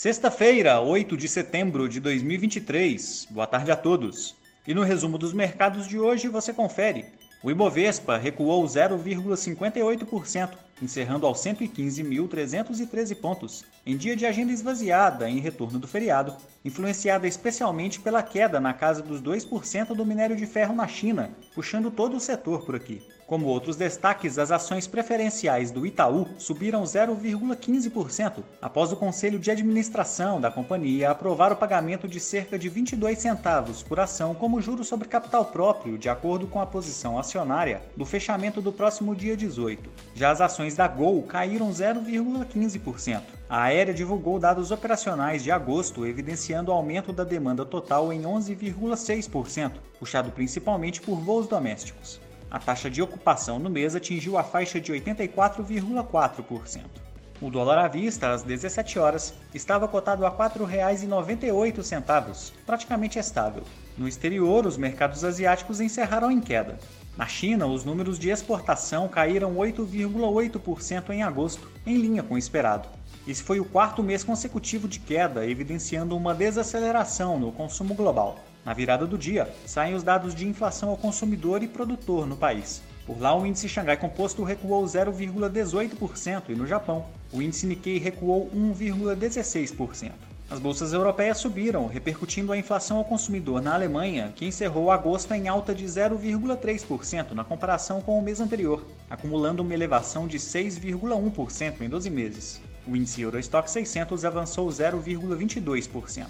Sexta-feira, 8 de setembro de 2023. Boa tarde a todos. E no resumo dos mercados de hoje você confere. O Ibovespa recuou 0,58%, encerrando aos 115.313 pontos, em dia de agenda esvaziada em retorno do feriado, influenciada especialmente pela queda na casa dos 2% do minério de ferro na China, puxando todo o setor por aqui. Como outros destaques, as ações preferenciais do Itaú subiram 0,15% após o Conselho de Administração da companhia aprovar o pagamento de cerca de 22 centavos por ação como juro sobre capital próprio, de acordo com a posição acionária do fechamento do próximo dia 18. Já as ações da Gol caíram 0,15%. A aérea divulgou dados operacionais de agosto, evidenciando aumento da demanda total em 11,6%, puxado principalmente por voos domésticos. A taxa de ocupação no mês atingiu a faixa de 84,4%. O dólar à vista, às 17 horas, estava cotado a R$ 4,98, praticamente estável. No exterior, os mercados asiáticos encerraram em queda. Na China, os números de exportação caíram 8,8% em agosto, em linha com o esperado. Esse foi o quarto mês consecutivo de queda, evidenciando uma desaceleração no consumo global. Na virada do dia, saem os dados de inflação ao consumidor e produtor no país. Por lá, o índice Xangai Composto recuou 0,18% e no Japão, o índice Nikkei recuou 1,16%. As bolsas europeias subiram, repercutindo a inflação ao consumidor na Alemanha, que encerrou agosto em alta de 0,3% na comparação com o mês anterior, acumulando uma elevação de 6,1% em 12 meses. O índice Eurostock 600 avançou 0,22%.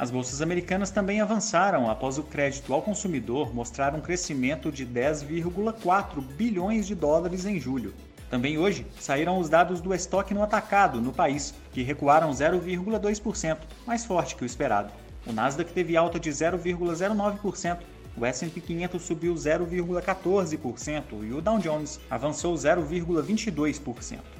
As bolsas americanas também avançaram após o crédito ao consumidor mostrar um crescimento de 10,4 bilhões de dólares em julho. Também hoje saíram os dados do estoque no atacado no país, que recuaram 0,2%, mais forte que o esperado. O Nasdaq teve alta de 0,09%, o S&P 500 subiu 0,14% e o Dow Jones avançou 0,22%.